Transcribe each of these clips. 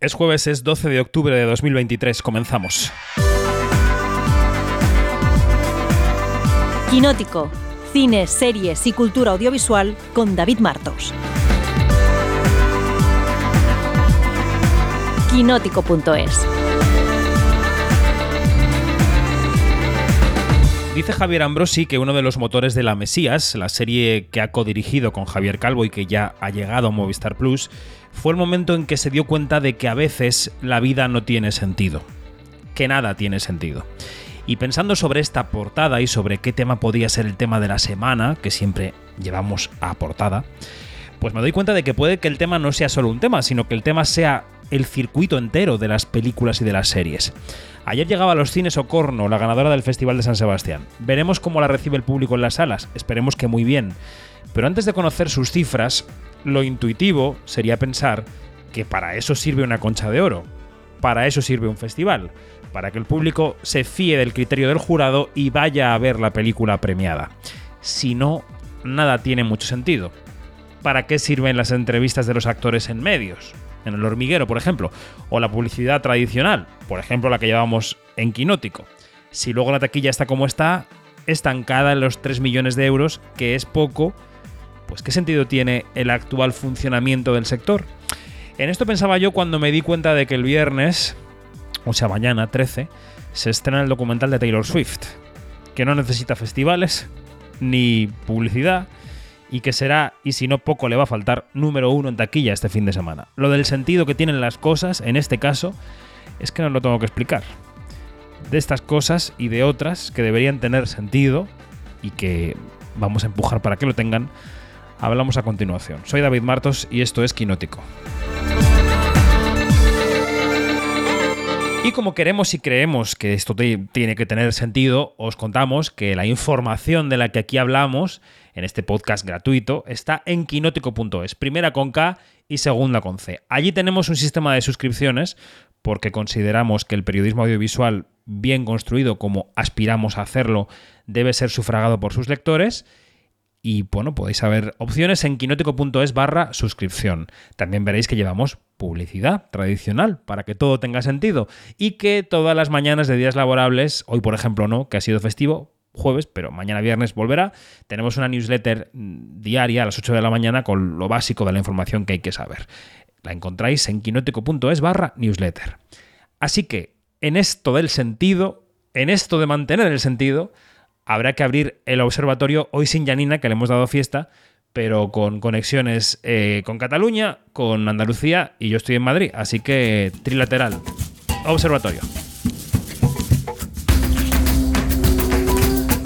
Es jueves, es 12 de octubre de 2023. Comenzamos. Quinótico. Cine, series y cultura audiovisual con David Martos. Quinótico.es. Dice Javier Ambrosi que uno de los motores de La Mesías, la serie que ha codirigido con Javier Calvo y que ya ha llegado a Movistar Plus, fue el momento en que se dio cuenta de que a veces la vida no tiene sentido, que nada tiene sentido. Y pensando sobre esta portada y sobre qué tema podría ser el tema de la semana, que siempre llevamos a portada, pues me doy cuenta de que puede que el tema no sea solo un tema, sino que el tema sea el circuito entero de las películas y de las series. Ayer llegaba a los cines Ocorno, la ganadora del Festival de San Sebastián. Veremos cómo la recibe el público en las salas, esperemos que muy bien. Pero antes de conocer sus cifras, lo intuitivo sería pensar que para eso sirve una concha de oro, para eso sirve un festival, para que el público se fíe del criterio del jurado y vaya a ver la película premiada. Si no, nada tiene mucho sentido. ¿Para qué sirven las entrevistas de los actores en medios? En el hormiguero, por ejemplo, o la publicidad tradicional, por ejemplo la que llevamos en Quinótico. Si luego la taquilla está como está, estancada en los 3 millones de euros, que es poco, pues ¿qué sentido tiene el actual funcionamiento del sector? En esto pensaba yo cuando me di cuenta de que el viernes, o sea mañana 13, se estrena el documental de Taylor Swift, que no necesita festivales ni publicidad y que será, y si no poco le va a faltar, número uno en taquilla este fin de semana. Lo del sentido que tienen las cosas, en este caso, es que no lo tengo que explicar. De estas cosas y de otras que deberían tener sentido y que vamos a empujar para que lo tengan, hablamos a continuación. Soy David Martos y esto es Quinótico. Y como queremos y creemos que esto tiene que tener sentido, os contamos que la información de la que aquí hablamos en este podcast gratuito está en quinótico.es, primera con K y segunda con C. Allí tenemos un sistema de suscripciones porque consideramos que el periodismo audiovisual bien construido como aspiramos a hacerlo debe ser sufragado por sus lectores y bueno, podéis saber opciones en quinótico.es barra suscripción. También veréis que llevamos publicidad tradicional para que todo tenga sentido y que todas las mañanas de días laborables, hoy por ejemplo no, que ha sido festivo, jueves, pero mañana viernes volverá, tenemos una newsletter mm, diaria a las 8 de la mañana con lo básico de la información que hay que saber. La encontráis en quinótico.es barra newsletter. Así que en esto del sentido, en esto de mantener el sentido, habrá que abrir el observatorio hoy sin Janina, que le hemos dado fiesta, pero con conexiones eh, con Cataluña, con Andalucía y yo estoy en Madrid, así que trilateral. Observatorio.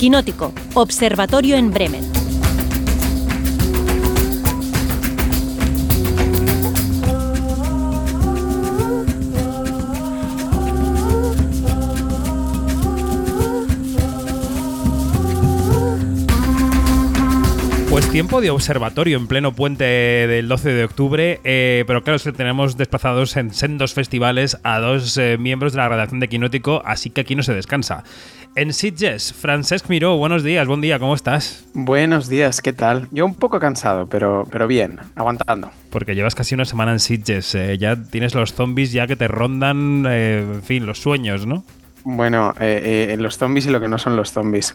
Quinótico, Observatorio en Bremen. Pues tiempo de observatorio en pleno puente del 12 de octubre, eh, pero claro, que tenemos desplazados en sendos festivales a dos eh, miembros de la redacción de Quinótico, así que aquí no se descansa. En Sitges, Francesc Miró, buenos días, buen día, ¿cómo estás? Buenos días, ¿qué tal? Yo un poco cansado, pero, pero bien, aguantando. Porque llevas casi una semana en Sitges, eh, ya tienes los zombies ya que te rondan, en fin, los sueños, ¿no? Bueno, eh, eh, los zombies y lo que no son los zombies.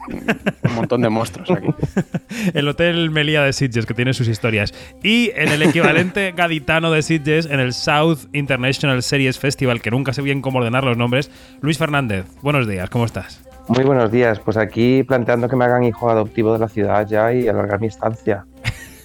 Un montón de monstruos aquí. el Hotel Melía de Sitges, que tiene sus historias. Y en el equivalente gaditano de Sitges, en el South International Series Festival, que nunca sé bien cómo ordenar los nombres, Luis Fernández. Buenos días, ¿cómo estás? Muy buenos días. Pues aquí planteando que me hagan hijo adoptivo de la ciudad ya y alargar mi estancia.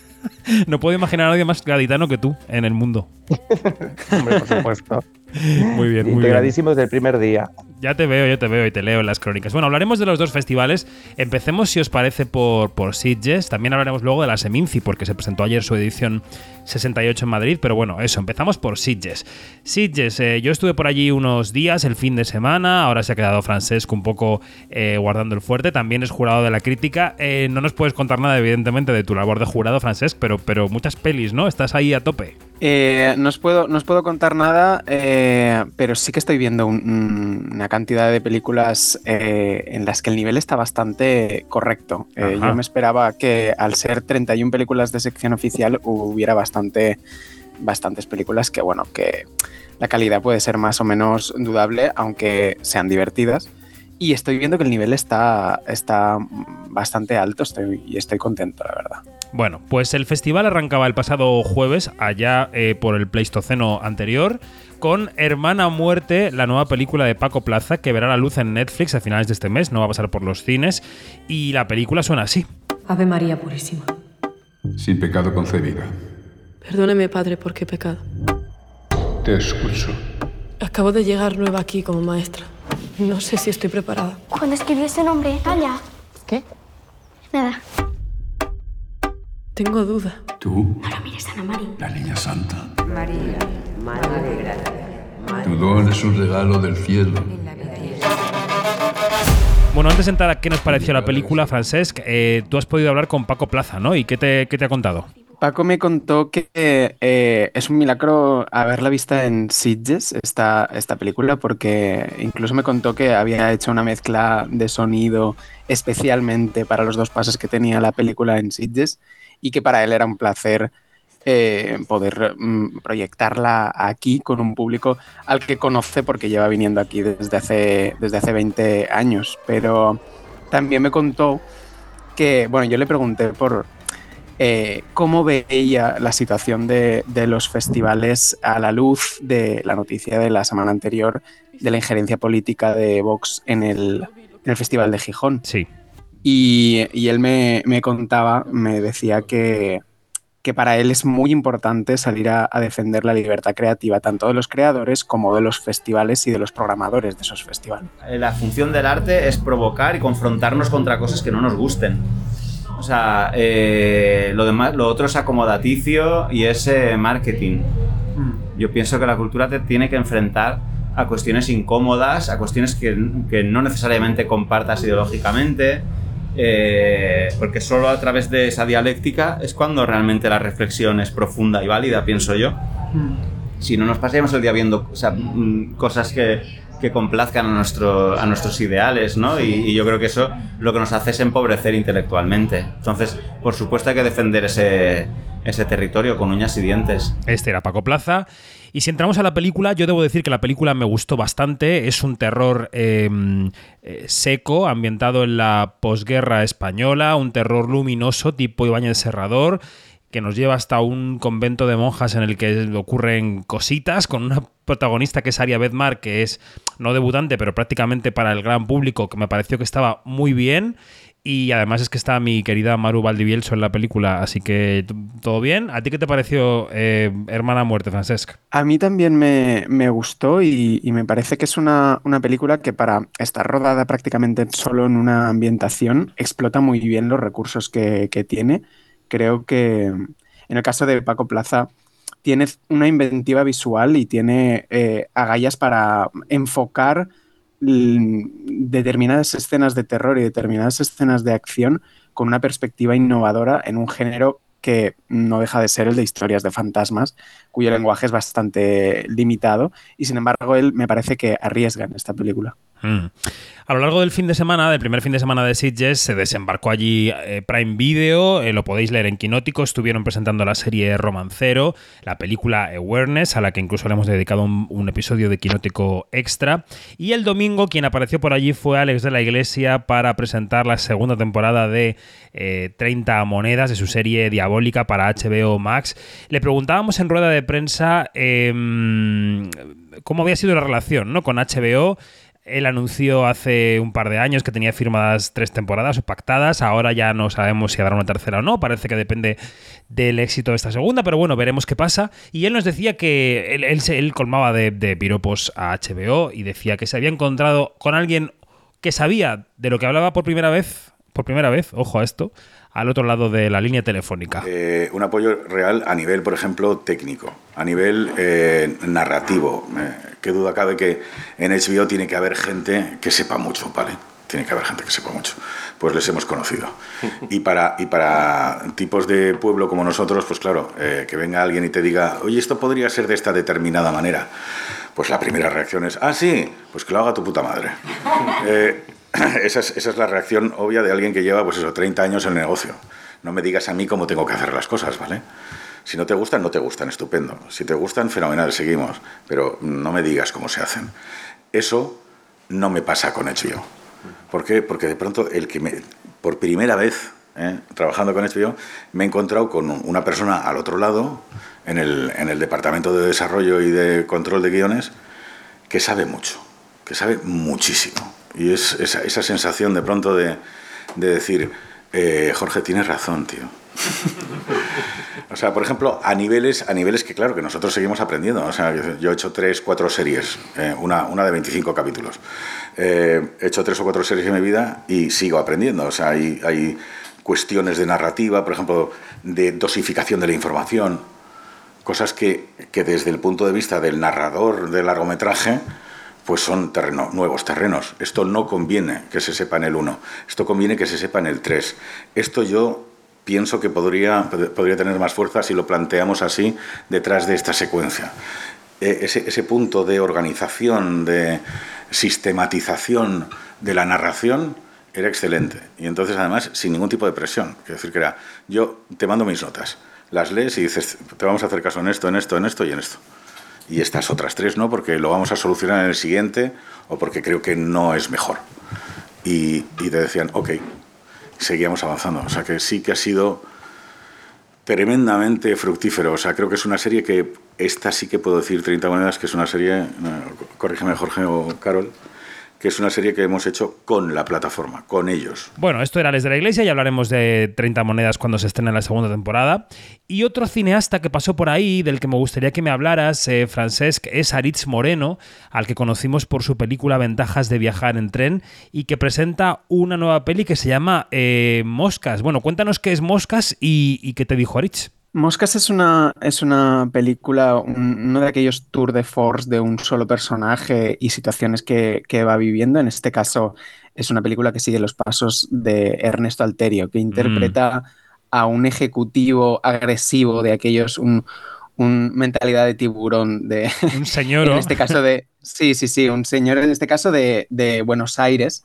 no puedo imaginar a nadie más gaditano que tú en el mundo. Hombre, por supuesto. Muy bien, muy Integradísimo desde el primer día. Ya te veo, ya te veo y te leo en las crónicas. Bueno, hablaremos de los dos festivales. Empecemos, si os parece, por, por Sitges. También hablaremos luego de la Seminci, porque se presentó ayer su edición 68 en Madrid. Pero bueno, eso, empezamos por Sitges. Sitges, eh, yo estuve por allí unos días, el fin de semana. Ahora se ha quedado Francesco un poco eh, guardando el fuerte. También es jurado de la crítica. Eh, no nos puedes contar nada, evidentemente, de tu labor de jurado, Francesc, pero, pero muchas pelis, ¿no? Estás ahí a tope. no, os puedo, no os puedo contar nada, pero sí que estoy viendo una cantidad de películas eh, en las que el nivel está bastante correcto. Eh, yo me esperaba que al ser 31 películas de sección oficial hubiera bastante bastantes películas que, bueno, que la calidad puede ser más o menos dudable, aunque sean divertidas. Y estoy viendo que el nivel está, está bastante alto estoy, y estoy contento, la verdad. Bueno, pues el festival arrancaba el pasado jueves, allá eh, por el Pleistoceno anterior, con Hermana Muerte, la nueva película de Paco Plaza, que verá la luz en Netflix a finales de este mes, no va a pasar por los cines, y la película suena así. Ave María Purísima. Sin pecado concebida. Perdóneme, padre, ¿por qué pecado? Te escucho. Acabo de llegar nueva aquí como maestra. No sé si estoy preparada. Cuando escribió ese nombre, Anya. ¿Qué? Nada. Tengo duda. ¿Tú? No lo mires, Ana María. La niña santa. María, Madre de Gracia. Tu don es un regalo del cielo. Bueno, antes de entrar a qué nos pareció la película, Francesc, eh, tú has podido hablar con Paco Plaza, ¿no? ¿Y qué te, qué te ha contado? Paco me contó que eh, es un milagro haberla vista en Sitges, esta, esta película, porque incluso me contó que había hecho una mezcla de sonido especialmente para los dos pases que tenía la película en Sitges y que para él era un placer eh, poder mm, proyectarla aquí con un público al que conoce porque lleva viniendo aquí desde hace, desde hace 20 años. Pero también me contó que, bueno, yo le pregunté por eh, cómo veía la situación de, de los festivales a la luz de la noticia de la semana anterior de la injerencia política de Vox en el, en el Festival de Gijón. Sí. Y, y él me, me contaba, me decía que, que para él es muy importante salir a, a, defender la libertad creativa, tanto de los creadores como de los festivales y de los programadores de esos festivales. La función del arte es provocar y confrontarnos contra cosas que no nos gusten. O sea, eh, lo, demás, lo otro es acomodaticio y es eh, marketing. Yo pienso que la cultura te tiene que enfrentar a cuestiones incómodas, a cuestiones que, que no necesariamente compartas ideológicamente, eh, porque solo a través de esa dialéctica es cuando realmente la reflexión es profunda y válida, pienso yo. Si no nos pasamos el día viendo o sea, mm, cosas que, que complazcan a, nuestro, a nuestros ideales, ¿no? Y, y, yo creo que eso lo que nos hace es empobrecer intelectualmente. Entonces, por supuesto hay que defender ese, ese territorio con uñas y dientes. Este era Paco Plaza. Y si entramos a la película, yo debo decir que la película me gustó bastante. Es un terror eh, eh, seco, ambientado en la posguerra española, un terror luminoso tipo Ibáñez Serrador que nos lleva hasta un convento de monjas en el que ocurren cositas, con una protagonista que es Aria Bedmar, que es no debutante, pero prácticamente para el gran público, que me pareció que estaba muy bien. Y además es que está mi querida Maru Valdivielso en la película, así que todo bien. ¿A ti qué te pareció eh, Hermana Muerte, Francesc? A mí también me, me gustó y, me parece que es una, una, película que para estar rodada prácticamente solo en una ambientación explota muy bien los recursos que, que tiene creo que en el caso de Paco Plaza tiene una inventiva visual y tiene eh, agallas para enfocar determinadas escenas de terror y determinadas escenas de acción con una perspectiva innovadora en un género que no deja de ser el de historias de fantasmas, cuyo lenguaje es bastante limitado y sin embargo él me parece que arriesga en esta película. Mm. A lo largo del fin de semana, del primer fin de semana de Sitges, se desembarcó allí eh, Prime Video, eh, lo podéis leer en Quinótico, estuvieron presentando la serie Romancero, la película Awareness, a la que incluso le hemos dedicado un, episodio de Quinótico extra, y el domingo quien apareció por allí fue Alex de la Iglesia para presentar la segunda temporada de eh, 30 monedas de su serie Diabólica para HBO Max. Le preguntábamos en rueda de prensa em, cómo había sido la relación ¿no? con HBO, él anunció hace un par de años que tenía firmadas tres temporadas o pactadas. Ahora ya no sabemos si habrá una tercera o no. Parece que depende del éxito de esta segunda, pero bueno, veremos qué pasa. Y él nos decía que él, él, él colmaba de, de, piropos a HBO y decía que se había encontrado con alguien que sabía de lo que hablaba por primera vez. Por primera vez, ojo a esto, al otro lado de la línea telefónica. Eh, un apoyo real a nivel, por ejemplo, técnico, a nivel eh, narrativo. Eh, qué duda cabe que en HBO tiene que haber gente que sepa mucho, ¿vale? Tiene que haber gente que sepa mucho. Pues les hemos conocido. Y para, y para tipos de pueblo como nosotros, pues claro, eh, que venga alguien y te diga, oye, esto podría ser de esta determinada manera. Pues la primera reacción es, ah, sí, pues que lo haga tu puta madre. esa, es, esa es la reacción obvia de alguien que lleva, pues eso, 30 años en el negocio. No me digas a mí cómo tengo que hacer las cosas, ¿vale? Si no te gustan, no te gustan, estupendo. Si te gustan, fenomenal, seguimos. Pero no me digas cómo se hacen. Eso no me pasa con HBO. ¿Por qué? Porque de pronto el que me, por primera vez ¿eh? trabajando con HBO, me he encontrado con una persona al otro lado, en el, en el departamento de desarrollo y de control de guiones, que sabe mucho, que sabe muchísimo. Y es esa, esa sensación de pronto de, de decir, eh, Jorge, tienes razón, tío. o sea, por ejemplo, a niveles, a niveles que, claro, que nosotros seguimos aprendiendo. O sea, yo he hecho tres, cuatro series, eh, una, una de 25 capítulos. Eh, he hecho tres o cuatro series en mi vida y sigo aprendiendo. O sea, hay, hay cuestiones de narrativa, por ejemplo, de dosificación de la información, cosas que, que desde el punto de vista del narrador del largometraje, pues son terreno, nuevos terrenos. Esto no conviene que se sepa en el 1, esto conviene que se sepa en el 3. Esto yo pienso que podría, podría tener más fuerza si lo planteamos así detrás de esta secuencia. E, ese, ese punto de organización, de sistematización de la narración era excelente. Y entonces, además, sin ningún tipo de presión. Quiero decir que era, yo te mando mis notas, las lees y dices, te vamos a hacer caso en esto, en esto, en esto y en esto y estas otras tres no, porque lo vamos a solucionar en el siguiente o porque creo que no es mejor. Y, y te decían, ok, seguíamos avanzando. O sea que sí que ha sido tremendamente fructífero. O sea, creo que es una serie que, esta sí que puedo decir 30 monedas, que es una serie, corrígeme Jorge o Carol, que es una serie que hemos hecho con la plataforma, con ellos. Bueno, esto era Les de la Iglesia y hablaremos de 30 monedas cuando se estrene la segunda temporada. Y otro cineasta que pasó por ahí, del que me gustaría que me hablaras, eh, Francesc, es Aritz Moreno, al que conocimos por su película Ventajas de viajar en tren y que presenta una nueva peli que se llama eh, Moscas. Bueno, cuéntanos qué es Moscas y, y qué te dijo Aritz. Moscas es una, es una película, un- uno de aquellos tour de force de un solo personaje y situaciones que, que va viviendo. En este caso, es una película que sigue los pasos de Ernesto Alterio, que interpreta a un ejecutivo agresivo de aquellos, un, un mentalidad de tiburón, de, Un señor. en este caso de, sí, sí, sí, un señor en este caso de, de Buenos Aires,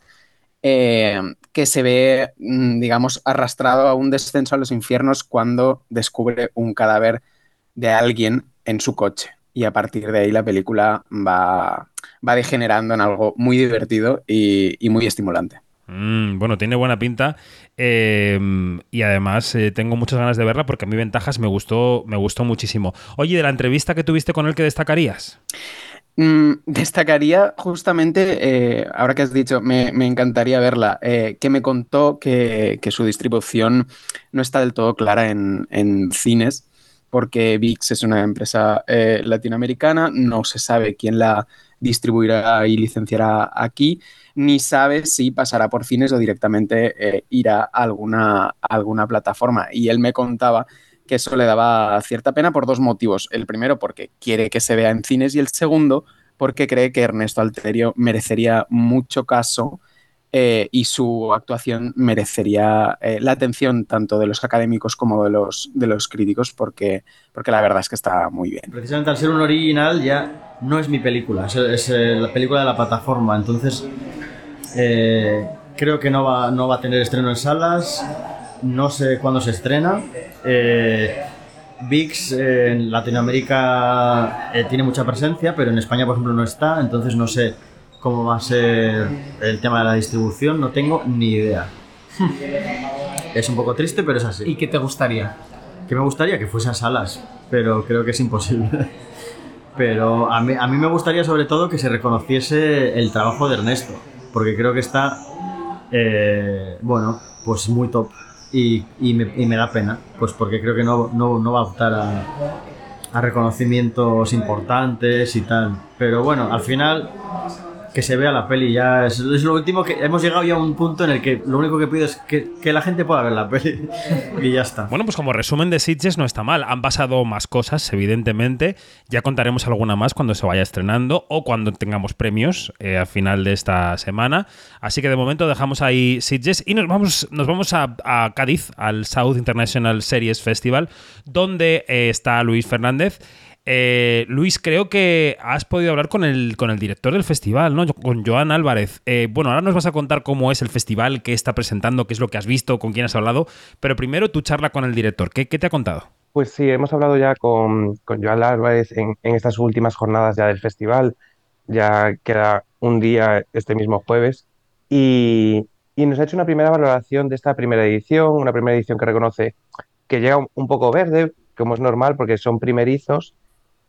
eh, que se ve, mm, digamos, arrastrado a un descenso a los infiernos cuando descubre un cadáver de alguien en su coche. Y a partir de ahí la película va, va degenerando en algo muy divertido y, muy estimulante. Mm, bueno, tiene buena pinta eh, y además eh, tengo muchas ganas de verla porque a mí Ventajas me gustó, me gustó muchísimo. Oye, de la entrevista que tuviste con él, ¿qué destacarías? Mm, destacaría justamente, eh, ahora que has dicho, me, encantaría verla, eh, que me contó que, su distribución no está del todo clara en, cines, porque VIX es una empresa eh, latinoamericana, no se sabe quién la distribuirá y licenciará aquí, ni sabe si pasará por cines o directamente irá alguna, a alguna plataforma. Y él me contaba que eso le daba cierta pena por dos motivos. El primero, porque quiere que se vea en cines, y el segundo, porque cree que Ernesto Alterio merecería mucho caso eh, y su actuación merecería eh, la atención tanto de los académicos como de los, de los críticos, porque, porque la verdad es que está muy bien. Precisamente al ser un original ya no es mi película, es, la película de la plataforma, entonces eh, creo que no va, no va a tener estreno en salas, no sé cuándo se estrena. Eh, VIX eh, en Latinoamérica eh, tiene mucha presencia, pero en España, por ejemplo, no está, entonces no sé cómo va a ser el tema de la distribución, no tengo ni idea. Es un poco triste, pero es así. ¿Y qué te gustaría? Que me gustaría que fuese a salas, pero creo que es imposible. Pero a mí, a mí me gustaría sobre todo que se reconociese el trabajo de Ernesto, porque creo que está, eh, bueno, pues muy top y, y me, y me da pena, pues porque creo que no, no, no va a optar a, a reconocimientos importantes y tal. Pero bueno, al final que se vea la peli ya es, es lo último que hemos llegado ya a un punto en el que lo único que pido es que, que la gente pueda ver la peli y ya está. Bueno, pues como resumen de Sitges no está mal. Han pasado más cosas, evidentemente. Ya contaremos alguna más cuando se vaya estrenando o cuando tengamos premios eh, al final de esta semana. Así que de momento dejamos ahí Sitges y nos vamos, nos vamos a, a Cádiz, al South International Series Festival, donde eh, está Luis Fernández. Eh, Luis, creo que has podido hablar con el, con el director del festival, ¿no? Con Joan Álvarez. Eh, bueno, ahora nos vas a contar cómo es el festival, qué está presentando, qué es lo que has visto, con quién has hablado, pero primero tu charla con el director. ¿Qué, te ha contado? Pues sí, hemos hablado ya con, con Joan Álvarez en, en estas últimas jornadas ya del festival. Ya queda un día este mismo jueves. Y, y nos ha hecho una primera valoración de esta primera edición, una primera edición que reconoce que llega un, un poco verde, como es normal porque son primerizos,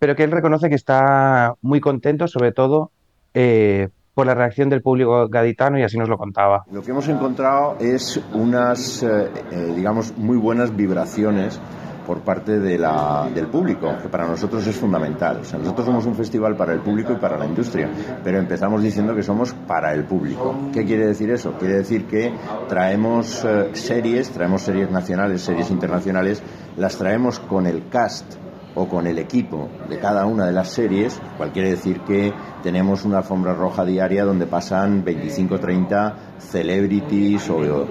pero que él reconoce que está muy contento, sobre todo eh, por la reacción del público gaditano y así nos lo contaba. Lo que hemos encontrado es unas, eh, eh, digamos, muy buenas vibraciones por parte del público, que para nosotros es fundamental. O sea, nosotros somos un festival para el público y para la industria, pero empezamos diciendo que somos para el público. ¿Qué quiere decir eso? Quiere decir que traemos series, traemos series nacionales, series internacionales, las traemos con el cast o con el equipo de cada una de las series, cual quiere decir que tenemos una alfombra roja diaria donde pasan 25 30 celebrities o, eh,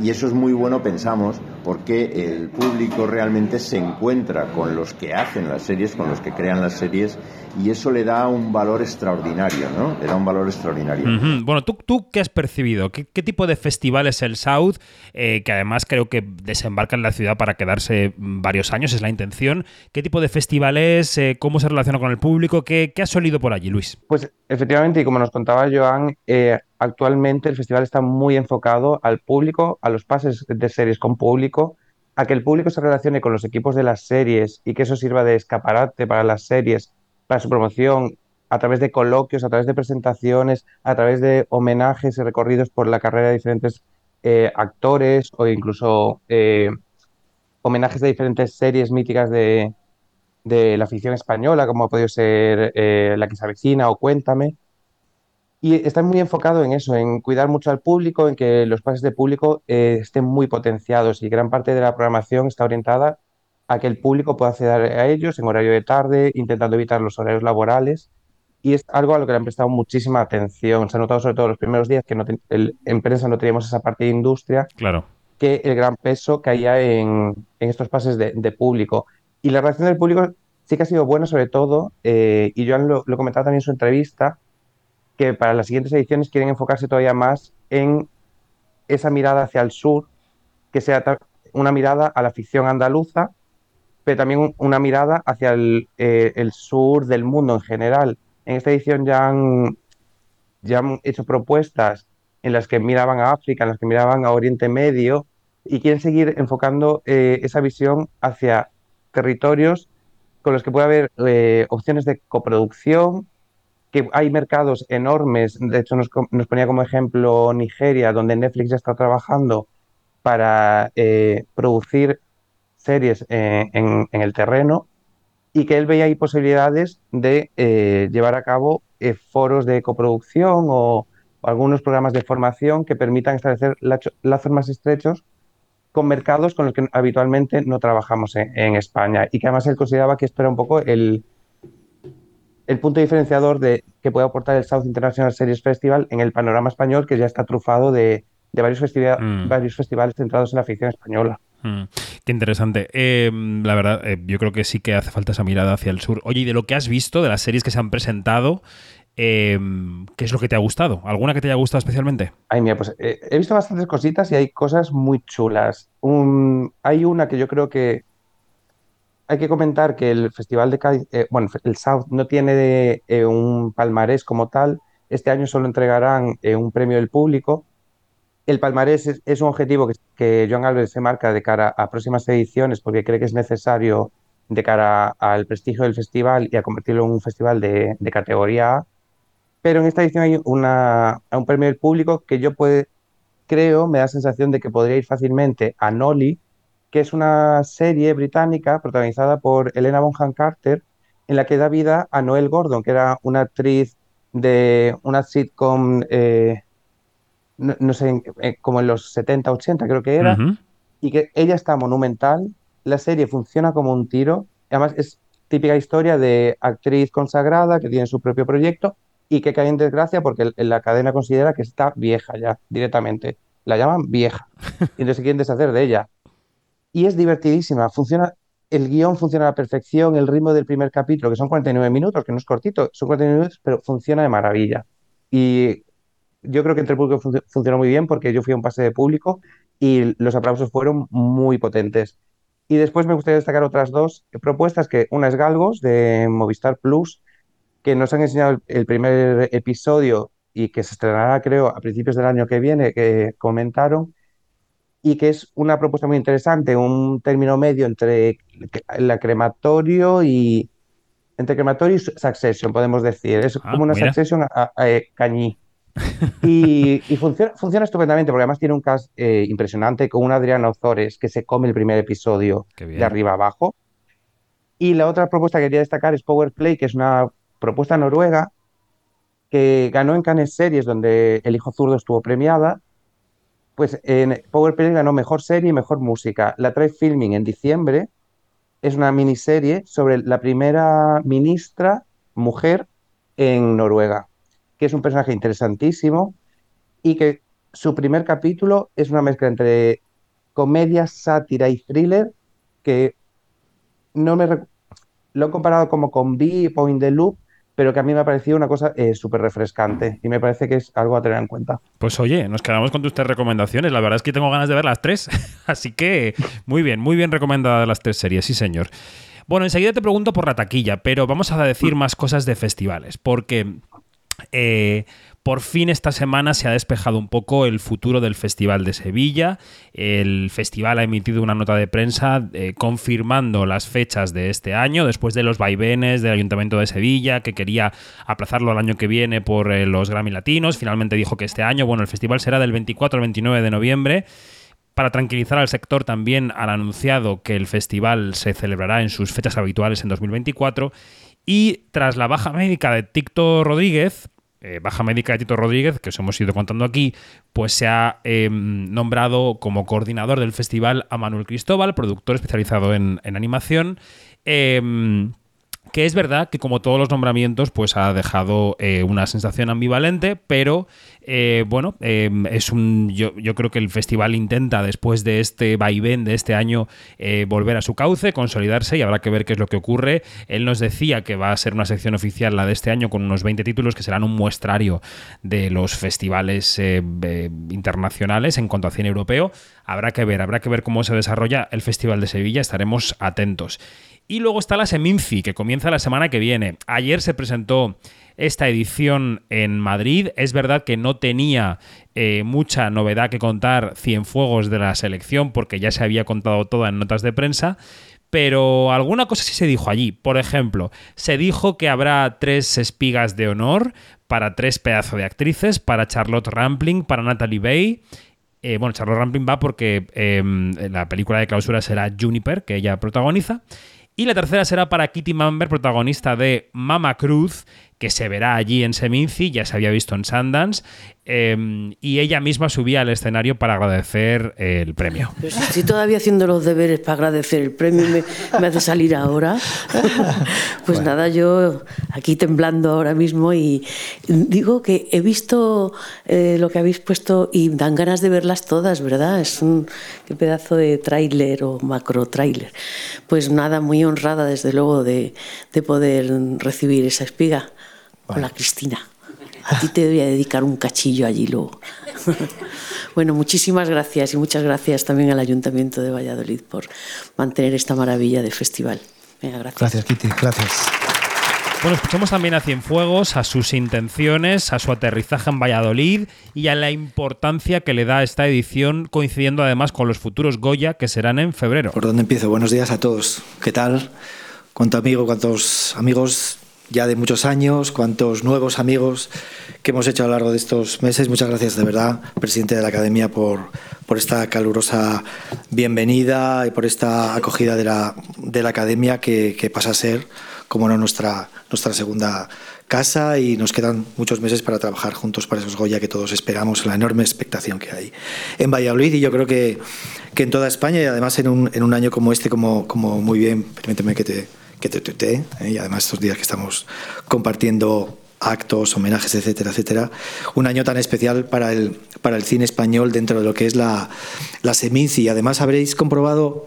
y eso es muy bueno pensamos porque el público realmente se encuentra con los que hacen las series, con los que crean las series y eso le da un valor extraordinario, ¿no? Le da un valor extraordinario. Bueno, ¿tú, ¿tú qué has percibido? ¿Qué, tipo de festival es el South? Eh, que además creo que desembarca en la ciudad para quedarse varios años, es la intención. ¿Qué tipo de festival es? Eh, ¿Cómo se relaciona con el público? ¿Qué, qué has olido por allí, Luis? Pues efectivamente, y como nos contaba Joan, eh, actualmente el festival está muy enfocado al público, a los pases de series con público, a que el público se relacione con los equipos de las series y que eso sirva de escaparate para las series, para su promoción, a través de coloquios, a través de presentaciones, a través de homenajes y recorridos por la carrera de diferentes eh, actores o incluso homenajes de diferentes series míticas de, de la ficción española, como ha podido ser eh, La que se avecina o Cuéntame. Y está muy enfocado en eso, en cuidar mucho al público, en que los pases de público eh, estén muy potenciados y gran parte de la programación está orientada a que el público pueda acceder a ellos en horario de tarde, intentando evitar los horarios laborales. Y es algo a lo que le han prestado muchísima atención. Se ha notado sobre todo los primeros días que no el- en prensa no teníamos esa parte de industria, Claro. que el gran peso caía en, en estos pases de, de público. Y la reacción del público sí que ha sido buena, sobre todo, eh, y Joan lo, lo comentaba también en su entrevista, que para las siguientes ediciones quieren enfocarse todavía más en esa mirada hacia el sur, que sea una mirada a la ficción andaluza, pero también un- una mirada hacia el, eh, el sur del mundo en general. En esta edición ya han, ya hecho propuestas en las que miraban a África, en las que miraban a Oriente Medio, y quieren seguir enfocando eh, esa visión hacia territorios con los que puede haber eh, opciones de coproducción, que hay mercados enormes, de hecho nos, nos ponía como ejemplo Nigeria, donde Netflix ya está trabajando para eh, producir series eh, en, el terreno y que él veía ahí posibilidades de eh, llevar a cabo foros de coproducción o, algunos programas de formación que permitan establecer lazos más estrechos con mercados con los que habitualmente no trabajamos en, en España y que además él consideraba que esto era un poco el, el punto diferenciador de que puede aportar el South International Series Festival en el panorama español que ya está trufado de, de varios, festiva- Mm. varios festivales centrados en la ficción española. Mm, qué interesante. Eh, la verdad, eh, yo creo que sí que hace falta esa mirada hacia el sur. Oye, y de lo que has visto, de las series que se han presentado, eh, ¿qué es lo que te ha gustado? ¿Alguna que te haya gustado especialmente? Ay, mira, pues eh, he visto bastantes cositas y hay cosas muy chulas. Hay una que yo creo que hay que comentar que el Festival de Cádiz, eh, bueno, el South no tiene eh, un palmarés como tal. Este año solo entregarán un premio del público. El palmarés es, es un objetivo que, que Joan Álvarez se marca de cara a próximas ediciones porque cree que es necesario de cara al prestigio del festival y a convertirlo en un festival de, de categoría A. Pero en esta edición hay una, un premio del público que yo puede, creo, me da la sensación de que podría ir fácilmente a Nolly, que es una serie británica protagonizada por Elena Bonham Carter, en la que da vida a Noel Gordon, que era una actriz de una sitcom, eh, no, no sé, eh, como en los 70, 80 creo que era, Ujú. y que ella está monumental, la serie funciona como un tiro, además es típica historia de actriz consagrada que tiene su propio proyecto y que cae en desgracia porque la cadena considera que está vieja ya directamente. La llaman vieja y entonces se quieren deshacer de ella. Y es divertidísima, funciona, el guion funciona a la perfección, el ritmo del primer capítulo, que son 49 minutos, que no es cortito, son 49 minutos, pero funciona de maravilla. Y yo creo que entre el público func- funcionó muy bien porque yo fui a un pase de público y los aplausos fueron muy potentes. Y después me gustaría destacar otras dos propuestas, que una es Galgos de Movistar Plus, que nos han enseñado el primer episodio y que se estrenará, creo, a principios del año que viene, que comentaron, y que es una propuesta muy interesante, un término medio entre la crematorio y entre crematorio y succession, podemos decir. Es Ah, como una mira. succession a- a- eh, cañí. Y, y funciona, funciona estupendamente, porque además tiene un cast eh, impresionante con una Adriana Ozores que se come el primer episodio de arriba abajo. Y la otra propuesta que quería destacar es Power Play, que es una propuesta noruega que ganó en Cannes Series, donde El Hijo Zurdo estuvo premiada. Pues en Power Play ganó Mejor Serie y Mejor Música. La trae Filming en diciembre. Es una miniserie sobre la primera ministra mujer en Noruega, que es un personaje interesantísimo y que su primer capítulo es una mezcla entre comedia, sátira y thriller que no me lo he comparado como con Beep o In the Loop, pero que a mí me ha parecido una cosa eh, súper refrescante y me parece que es algo a tener en cuenta. Pues oye, nos quedamos con tus tres recomendaciones. La verdad es que tengo ganas de ver las tres. Así que muy bien, muy bien recomendadas las tres series, sí señor. Bueno, enseguida te pregunto por la taquilla, pero vamos a decir más cosas de festivales, porque eh, por fin esta semana se ha despejado un poco el futuro del Festival de Sevilla. El festival ha emitido una nota de prensa eh, confirmando las fechas de este año, después de los vaivenes del Ayuntamiento de Sevilla, que quería aplazarlo al año que viene por eh, los Grammy Latinos. Finalmente dijo que este año, bueno, el festival será del 24 al 29 de noviembre. Para tranquilizar al sector también han anunciado que el festival se celebrará en sus fechas habituales en 2024 y tras la baja médica de Tito Rodríguez, eh, baja médica de Tito Rodríguez, que os hemos ido contando aquí, pues se ha eh, nombrado como coordinador del festival a Manuel Cristóbal, productor especializado en, animación. eh, que es verdad que como todos los nombramientos pues ha dejado eh, una sensación ambivalente pero eh, bueno eh, es un yo, creo que el festival intenta después de este vaivén de este año eh, volver a su cauce consolidarse y habrá que ver qué es lo que ocurre. Él nos decía que va a ser una sección oficial la de este año con unos 20 títulos que serán un muestrario de los festivales internacionales en cuanto a cine europeo. Habrá que ver habrá que ver cómo se desarrolla el festival de Sevilla. Estaremos atentos y luego está la Seminci, que comienza la semana que viene. Ayer se presentó esta edición en Madrid. Es verdad que no tenía eh, mucha novedad que contar Cienfuegos de la selección, porque ya se había contado toda en notas de prensa. Pero alguna cosa sí se dijo allí. Por ejemplo, se dijo que habrá tres espigas de honor para tres pedazos de actrices, para Charlotte Rampling, para Natalie Bay eh, bueno, Charlotte Rampling va porque eh, la película de clausura será Juniper, que ella protagoniza. Y la tercera será para Kitty Mamber, protagonista de Mama Cruz, que se verá allí en Seminci, ya se había visto en Sundance, eh, y ella misma subía al escenario para agradecer el premio. Pero si estoy todavía haciendo los deberes para agradecer el premio me, me hace salir ahora. Pues nada, yo aquí temblando ahora mismo y digo que he visto eh, lo que habéis puesto y dan ganas de verlas todas, ¿verdad? Es un qué pedazo de tráiler o macro tráiler. Pues nada, muy honrada desde luego de, de poder recibir esa espiga. Hola Cristina. A ti te voy a dedicar un cachillo allí luego. Bueno, muchísimas gracias y muchas gracias también al Ayuntamiento de Valladolid por mantener esta maravilla de festival. Venga, gracias. Gracias, Kitty, gracias. Bueno, escuchamos también a Cienfuegos, a sus intenciones, a su aterrizaje en Valladolid y a la importancia que le da esta edición, coincidiendo además con los futuros Goya que serán en febrero. ¿Por dónde empiezo? Buenos días a todos. ¿Qué tal? ¿Cuánto amigo, cuántos amigos ya de muchos años, cuántos nuevos amigos que hemos hecho a lo largo de estos meses? Muchas gracias de verdad, presidente de la Academia, por, por esta calurosa bienvenida y por esta acogida de la, de la Academia que, que pasa a ser, como no, nuestra, nuestra segunda casa y nos quedan muchos meses para trabajar juntos para esos Goya que todos esperamos, la enorme expectación que hay en Valladolid y yo creo que, que en toda España y además en un, en un año como este, como, como muy bien, permíteme que te, ¿eh? y además estos días que estamos compartiendo actos, homenajes, etcétera, etcétera. Un año tan especial para el, para el cine español dentro de lo que es la, la Seminci. Además habréis comprobado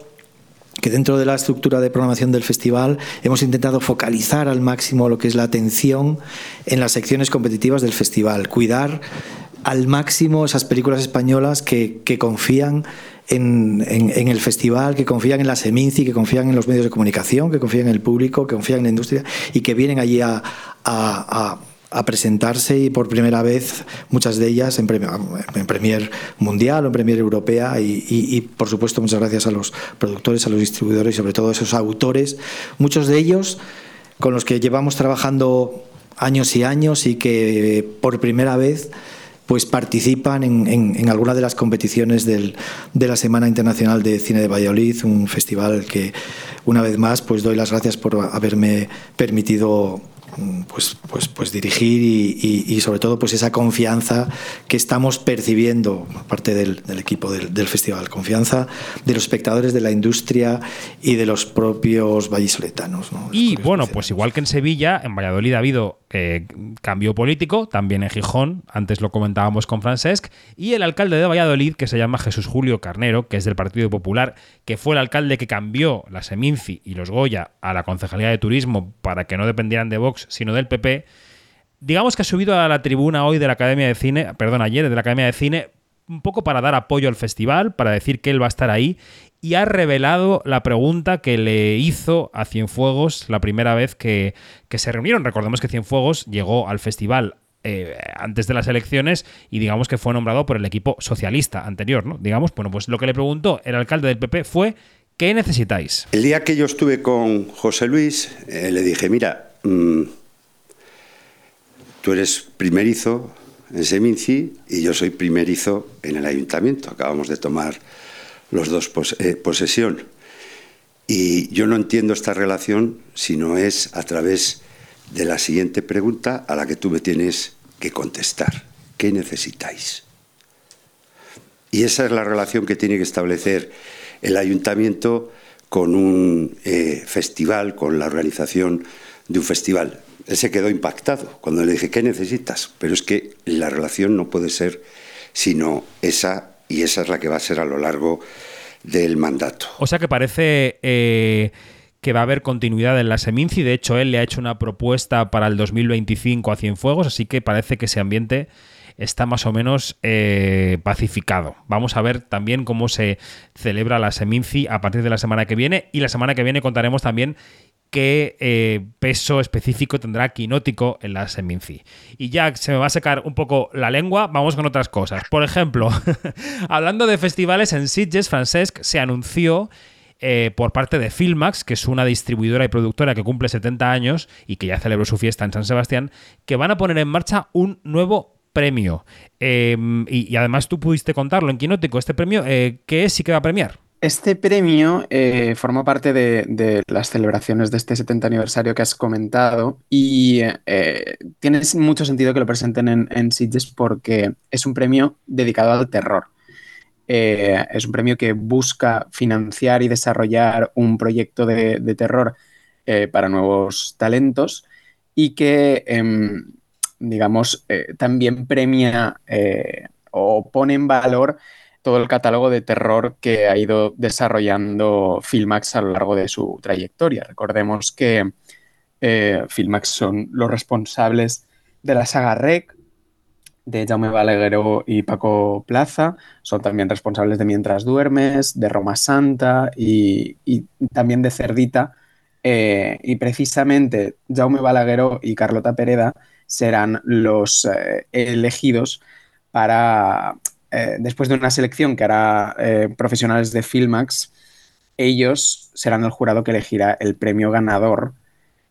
que dentro de la estructura de programación del festival hemos intentado focalizar al máximo lo que es la atención en las secciones competitivas del festival, cuidar al máximo esas películas españolas que, que confían en, el festival, que confían en la Seminci, que confían en los medios de comunicación, que confían en el público, que confían en la industria y que vienen allí a, presentarse y por primera vez muchas de ellas en, premier, mundial o en premier europea y, y, por supuesto muchas gracias a los productores, a los distribuidores y sobre todo a esos autores, muchos de ellos con los que llevamos trabajando años y años y que por primera vez pues participan en, en, en alguna de las competiciones del, de la Semana Internacional de Cine de Valladolid, un festival que una vez más pues doy las gracias por haberme permitido pues, pues, pues dirigir y, y, y, sobre todo pues esa confianza que estamos percibiendo por parte del, del equipo del, del, festival, confianza de los espectadores de la industria y de los propios vallisoletanos. ¿no? Y bueno, pues igual que en Sevilla, en Valladolid ha habido eh, cambio político, también en Gijón, antes lo comentábamos con Francesc, y el alcalde de Valladolid, que se llama Jesús Julio Carnero, que es del Partido Popular, que fue el alcalde que cambió la Seminci y los Goya a la Concejalía de Turismo para que no dependieran de Vox, sino del PP, digamos que ha subido a la tribuna hoy de la Academia de Cine, perdón, ayer de la Academia de Cine, un poco para dar apoyo al festival, para decir que él va a estar ahí, y ha revelado la pregunta que le hizo a Cienfuegos la primera vez que, que se reunieron. Recordemos que Cienfuegos llegó al festival eh, antes de las elecciones y digamos que fue nombrado por el equipo socialista anterior, ¿no? Digamos, bueno, pues lo que le preguntó el alcalde del PP fue ¿qué necesitáis? El día que yo estuve con José Luis, eh, le dije, mira, mmm, tú eres primerizo en Seminci y yo soy primerizo en el ayuntamiento. Acabamos de tomar los dos eh, posesión. Y yo no entiendo esta relación si no es a través de la siguiente pregunta a la que tú me tienes que contestar. ¿Qué necesitáis? Y esa es la relación que tiene que establecer el ayuntamiento con un eh, festival, con la organización de un festival. Él se quedó impactado cuando le dije, ¿qué necesitas? Pero es que la relación no puede ser sino esa, y esa es la que va a ser a lo largo del mandato. O sea que parece eh, que va a haber continuidad en la Seminci. De hecho, él le ha hecho una propuesta para el 2025 a Cienfuegos, así que parece que ese ambiente está más o menos eh, pacificado. Vamos a ver también cómo se celebra la Seminci a partir de la semana que viene y la semana que viene contaremos también qué eh, peso específico tendrá quinótico en la Seminci. Y ya se me va a secar un poco la lengua, vamos con otras cosas. Por ejemplo, hablando de festivales en Sitges, Francesc se anunció eh, por parte de Filmax, que es una distribuidora y productora que cumple 70 años y que ya celebró su fiesta en San Sebastián, que van a poner en marcha un nuevo premio. Eh, y, y, además tú pudiste contarlo en Quinótico. Este premio, eh, ¿qué es y qué va a premiar? Este premio eh, forma parte de, las celebraciones de este 70 aniversario que has comentado y eh, tiene mucho sentido que lo presenten en, en Sitges porque es un premio dedicado al terror. Eh, es un premio que busca financiar y desarrollar un proyecto de, terror para nuevos talentos y que, em, digamos, también premia o pone en valor todo el catálogo de terror que ha ido desarrollando Filmax a lo largo de su trayectoria. Recordemos que eh, Filmax son los responsables de la saga Rec, de Jaume Balagueró y Paco Plaza, son también responsables de Mientras duermes, de Roma Santa y, también de Cerdita. Eh, y precisamente Jaume Balagueró y Carlota Pereda serán los eh, elegidos para eh, después de una selección que hará eh, profesionales de Filmax, ellos serán el jurado que elegirá el premio ganador,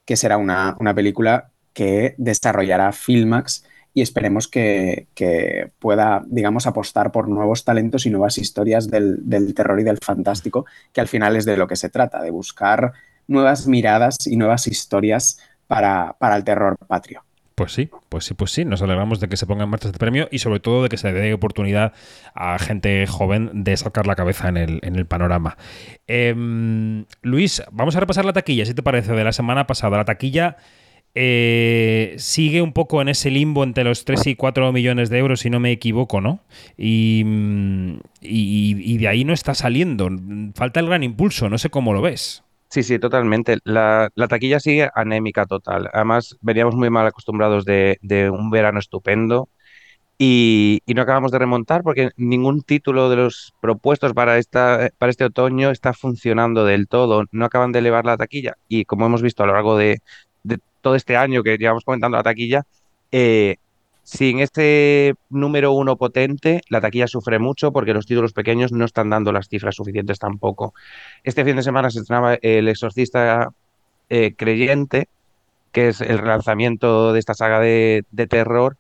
que será una, una película que desarrollará Filmax y esperemos que, que, pueda, digamos, apostar por nuevos talentos y nuevas historias del, del, terror y del fantástico, que al final es de lo que se trata, de buscar nuevas miradas y nuevas historias para, para el terror patrio. Pues sí, pues sí, pues sí. Nos alegramos de que se ponga en marcha este premio y sobre todo de que se dé oportunidad a gente joven de sacar la cabeza en el, en el panorama. Eh, Luis, vamos a repasar la taquilla, si te parece, de la semana pasada. La taquilla eh, sigue un poco en ese limbo entre los 3 y 4 millones de euros, si no me equivoco, ¿no? Y, y, y de ahí no está saliendo. Falta el gran impulso, no sé cómo lo ves. Sí, sí, totalmente. La, la, taquilla sigue anémica total. Además, veníamos muy mal acostumbrados de, un verano estupendo y, y no acabamos de remontar porque ningún título de los propuestos para, esta, para este otoño está funcionando del todo. No acaban de elevar la taquilla. Y como hemos visto a lo largo de, de todo este año que llevamos comentando la taquilla, eh, sin este número uno potente, la taquilla sufre mucho porque los títulos pequeños no están dando las cifras suficientes tampoco. Este fin de semana se estrenaba El Exorcista eh, Creyente, que es el relanzamiento de esta saga de, de terror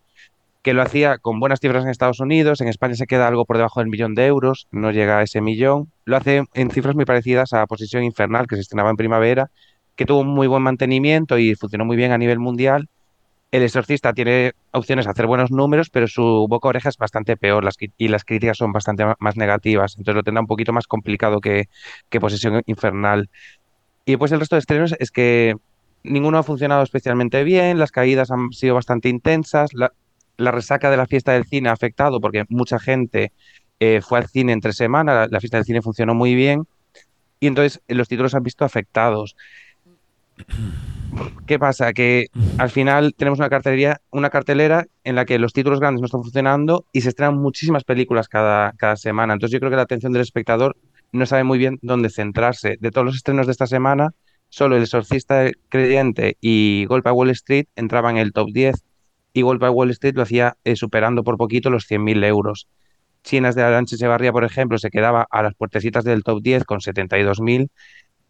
que lo hacía con buenas cifras en Estados Unidos, en España se queda algo por debajo del millón de euros, no llega a ese millón, lo hace en cifras muy parecidas a Posición Infernal, que se estrenaba en primavera, que tuvo un muy buen mantenimiento y funcionó muy bien a nivel mundial. El Exorcista tiene opciones a hacer buenos números, pero su boca oreja es bastante peor y las críticas son bastante más negativas, entonces lo tendrá un poquito más complicado que, que Posesión Infernal. Y después el resto de estrenos es que ninguno ha funcionado especialmente bien, las caídas han sido bastante intensas, la, resaca de la fiesta del cine ha afectado porque mucha gente eh, fue al cine entre semana, la, la, fiesta del cine funcionó muy bien y entonces los títulos han visto afectados. ¿Qué pasa? Que al final tenemos una cartelera, una cartelera en la que los títulos grandes no están funcionando y se estrenan muchísimas películas cada, cada semana. Entonces yo creo que la atención del espectador no sabe muy bien dónde centrarse. De todos los estrenos de esta semana, solo El Exorcista Creyente y Golpe a Wall Street entraban en el top 10 y Golpe a Wall Street lo hacía eh, superando por poquito los 100.000 euros. Chinas de Arancha Echevarría, por ejemplo, se quedaba a las puertecitas del top 10 con 72.000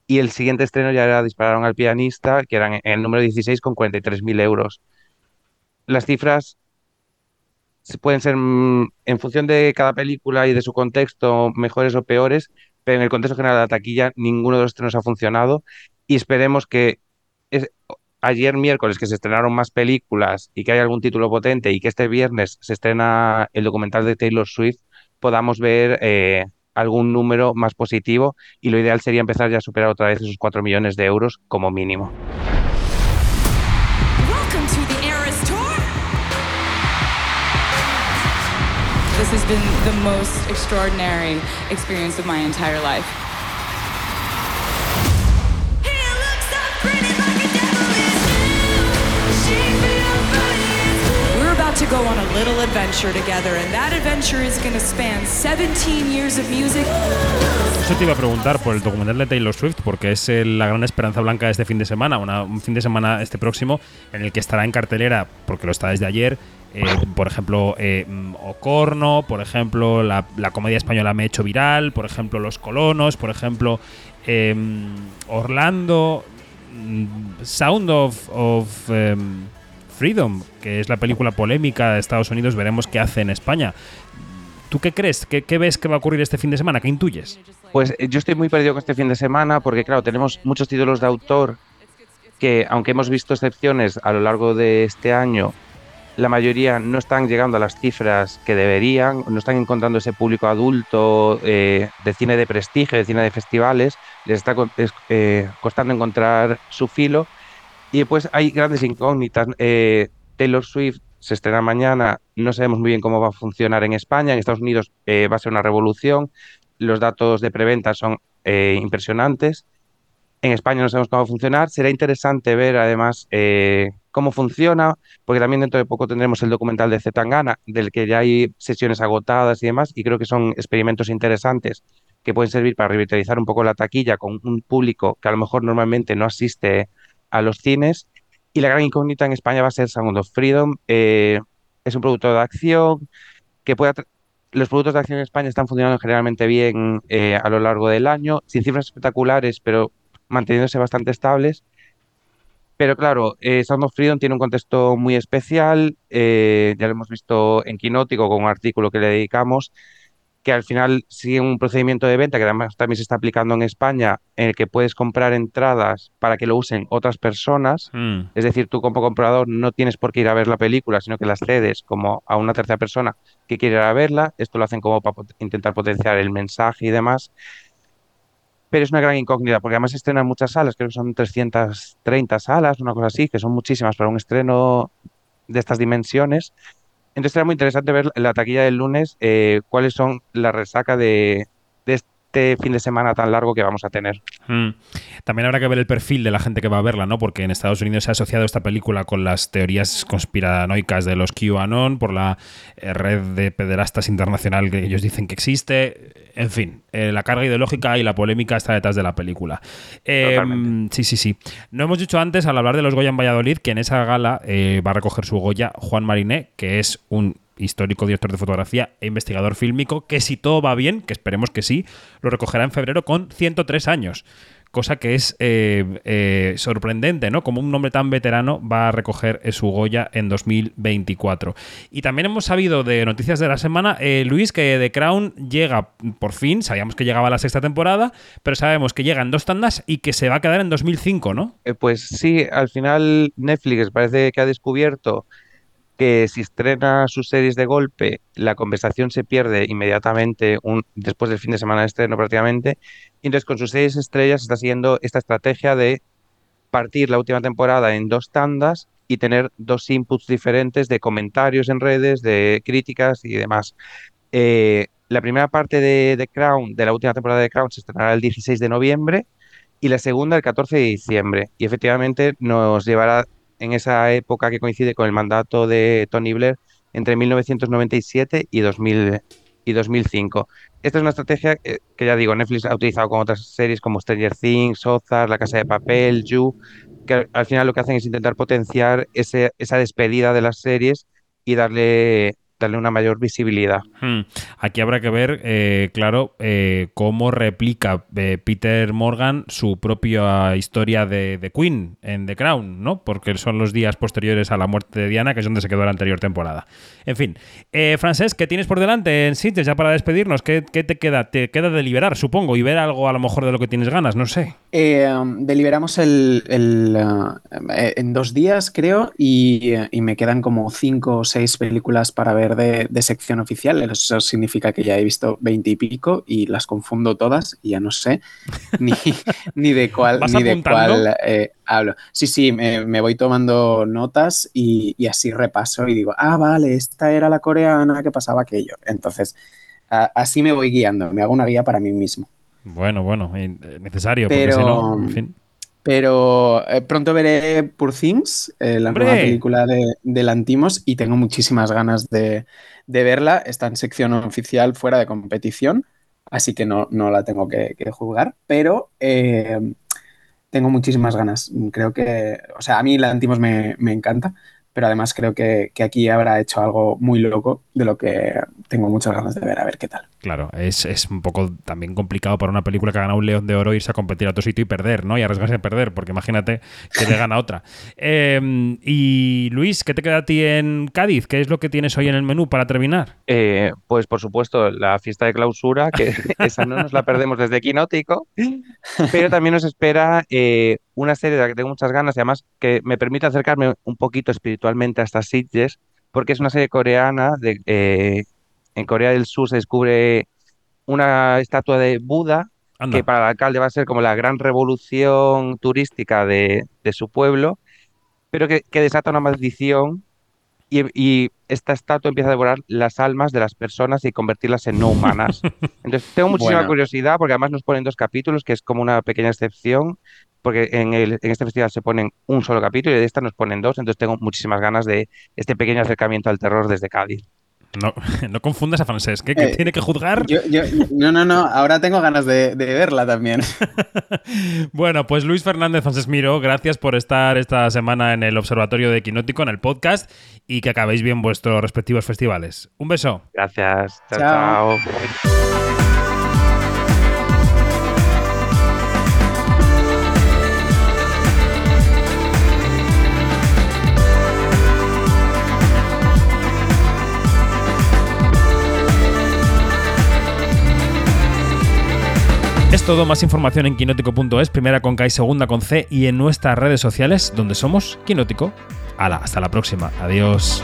y el siguiente estreno ya era Dispararon al pianista, que eran en el número 16 con 43.000 euros. Las cifras pueden ser mm, en función de cada película y de su contexto mejores o peores, pero en el contexto general de la taquilla ninguno de los estrenos ha funcionado y esperemos que es, ayer miércoles que se estrenaron más películas y que hay algún título potente y que este viernes se estrena el documental de Taylor Swift, podamos ver eh, algún número más positivo y lo ideal sería empezar ya a superar otra vez esos 4 millones de euros como mínimo. This has been the most extraordinary experience of my entire life. To go on a little adventure together, and that adventure is going to span 17 years of music. Eso te iba a preguntar por el documental de Taylor Swift, porque es la gran esperanza blanca de este fin de semana, un fin de semana este próximo, en el que estará en cartelera, porque lo está desde ayer, eh, por ejemplo, eh, Ocorno, por ejemplo, la, comedia española Me he hecho viral, por ejemplo, Los Colonos, por ejemplo, eh, Orlando, mm, Sound of, of Freedom, que es la película polémica de Estados Unidos, veremos qué hace en España. ¿Tú qué crees? ¿Qué, ¿Qué, ves que va a ocurrir este fin de semana? ¿Qué intuyes? Pues yo estoy muy perdido con este fin de semana porque, claro, tenemos muchos títulos de autor que, aunque hemos visto excepciones a lo largo de este año, la mayoría no están llegando a las cifras que deberían, no están encontrando ese público adulto eh, de cine de prestigio, de cine de festivales, les está eh, costando encontrar su filo y después hay grandes incógnitas. Eh, Taylor Swift se estrena mañana, no sabemos muy bien cómo va a funcionar en España, en Estados Unidos eh, va a ser una revolución, los datos de preventa son eh, impresionantes, en España no sabemos cómo va a funcionar, será interesante ver además eh, cómo funciona, porque también dentro de poco tendremos el documental de Zetangana, del que ya hay sesiones agotadas y demás, y creo que son experimentos interesantes que pueden servir para revitalizar un poco la taquilla con un público que a lo mejor normalmente no asiste a los cines. Y la gran incógnita en España va a ser Sound of Freedom. Eh, es un producto de acción que puede... Los productos de acción en España están funcionando generalmente bien eh, a lo largo del año, sin cifras espectaculares, pero manteniéndose bastante estables. Pero claro, eh, Sound of Freedom tiene un contexto muy especial, eh, ya lo hemos visto en Quinótico con un artículo que le dedicamos, que al final sigue un procedimiento de venta que además también se está aplicando en España, en el que puedes comprar entradas para que lo usen otras personas. Mm. Es decir, tú como comprador no tienes por qué ir a ver la película, sino que las cedes como a una tercera persona que quiere ir a verla. Esto lo hacen como para intentar potenciar el mensaje y demás. Pero es una gran incógnita, porque además se estrenan muchas salas, creo que son 330 salas, una cosa así, que son muchísimas para un estreno de estas dimensiones. Entonces era muy interesante ver la taquilla del lunes eh, cuáles son la resaca de, de, este fin de semana tan largo que vamos a tener. Mm. También habrá que ver el perfil de la gente que va a verla, ¿no? Porque en Estados Unidos se ha asociado esta película con las teorías conspiranoicas de los QAnon, por la eh, red de pederastas internacional que ellos dicen que existe. En fin, eh, la carga ideológica y la polémica está detrás de la película. Eh, sí, sí, sí. No hemos dicho antes, al hablar de los Goya en Valladolid, que en esa gala eh, va a recoger su Goya Juan Mariné, que es un histórico director de fotografía e investigador fílmico, que si todo va bien, que esperemos que sí, lo recogerá en febrero con 103 años. Cosa que es eh, eh, sorprendente, ¿no? Como un hombre tan veterano va a recoger su Goya en 2024. Y también hemos sabido de noticias de la semana, eh, Luis, que The Crown llega por fin, sabíamos que llegaba la sexta temporada, pero sabemos que llega en dos tandas y que se va a quedar en 2005, ¿no? Pues sí, al final Netflix parece que ha descubierto que si estrena sus series de golpe, la conversación se pierde inmediatamente un, después del fin de semana de estreno prácticamente. Y entonces con sus series estrellas está siguiendo esta estrategia de partir la última temporada en dos tandas y tener dos inputs diferentes de comentarios en redes, de críticas y demás. Eh, la primera parte de The Crown, de la última temporada de Crown, se estrenará el 16 de noviembre y la segunda el 14 de diciembre. Y efectivamente nos llevará en esa época que coincide con el mandato de Tony Blair entre 1997 y, 2000, y 2005. Esta es una estrategia que, que, ya digo, Netflix ha utilizado con otras series como Stranger Things, Ozark, La Casa de Papel, You, que al final lo que hacen es intentar potenciar ese, esa despedida de las series y darle darle una mayor visibilidad. Hmm. Aquí habrá que ver, eh, claro, eh, cómo replica eh, Peter Morgan su propia historia de, de, Queen en The Crown, ¿no? Porque son los días posteriores a la muerte de Diana, que es donde se quedó la anterior temporada. En fin, eh, Francés, ¿qué tienes por delante en Sitges ya para despedirnos? ¿Qué, ¿Qué, te queda? Te queda deliberar, supongo, y ver algo a lo mejor de lo que tienes ganas, no sé. Um, deliberamos el, el uh, en dos días, creo, y, y me quedan como cinco o seis películas para ver de, de, sección oficial. Eso significa que ya he visto veinte y pico y las confundo todas y ya no sé ni, ni de cuál, ni de cuál eh, hablo. Sí, sí, me, me, voy tomando notas y, y, así repaso y digo, ah, vale, esta era la coreana que pasaba aquello. Entonces, a, así me voy guiando, me hago una guía para mí mismo. Bueno, bueno, necesario, pero, porque si no, en fin. Pero eh, pronto veré Poor Things, eh, la ¡Hombre! nueva película de, de, Lantimos, y tengo muchísimas ganas de, de, verla. Está en sección oficial fuera de competición, así que no, no la tengo que, que juzgar, pero eh, tengo muchísimas ganas. Creo que, o sea, a mí Lantimos me, me encanta, pero además creo que, que, aquí habrá hecho algo muy loco de lo que tengo muchas ganas de ver, a ver qué tal. Claro, es, es un poco también complicado para una película que ha ganado un León de Oro irse a competir a otro sitio y perder, ¿no? Y arriesgarse a perder, porque imagínate que le gana otra. Eh, y Luis, ¿qué te queda a ti en Cádiz? ¿Qué es lo que tienes hoy en el menú para terminar? Eh, pues por supuesto, la fiesta de clausura, que esa no nos la perdemos desde Quinótico, pero también nos espera eh, una serie de la que tengo muchas ganas y además que me permite acercarme un poquito espiritualmente a estas Sitges, porque es una serie coreana. De, eh, en Corea del Sur se descubre una estatua de Buda, Anda. que para el alcalde va a ser como la gran revolución turística de, de su pueblo, pero que, que, desata una maldición y, y, esta estatua empieza a devorar las almas de las personas y convertirlas en no humanas. Entonces tengo muchísima bueno. curiosidad porque además nos ponen dos capítulos, que es como una pequeña excepción, porque en, el, en, este festival se ponen un solo capítulo y de esta nos ponen dos, entonces tengo muchísimas ganas de este pequeño acercamiento al terror desde Cádiz. No, no confundas a Francés, que, que eh, tiene que juzgar. Yo, yo, no, no, no, ahora tengo ganas de, de verla también. bueno, pues Luis Fernández Francés Miro, gracias por estar esta semana en el Observatorio de Quinótico, en el podcast, y que acabéis bien vuestros respectivos festivales. Un beso. Gracias. chao. chao. chao. Todo, más información en quinótico.es, primera con K y segunda con C y en nuestras redes sociales donde somos Quinótico. Hala, hasta la próxima. Adiós.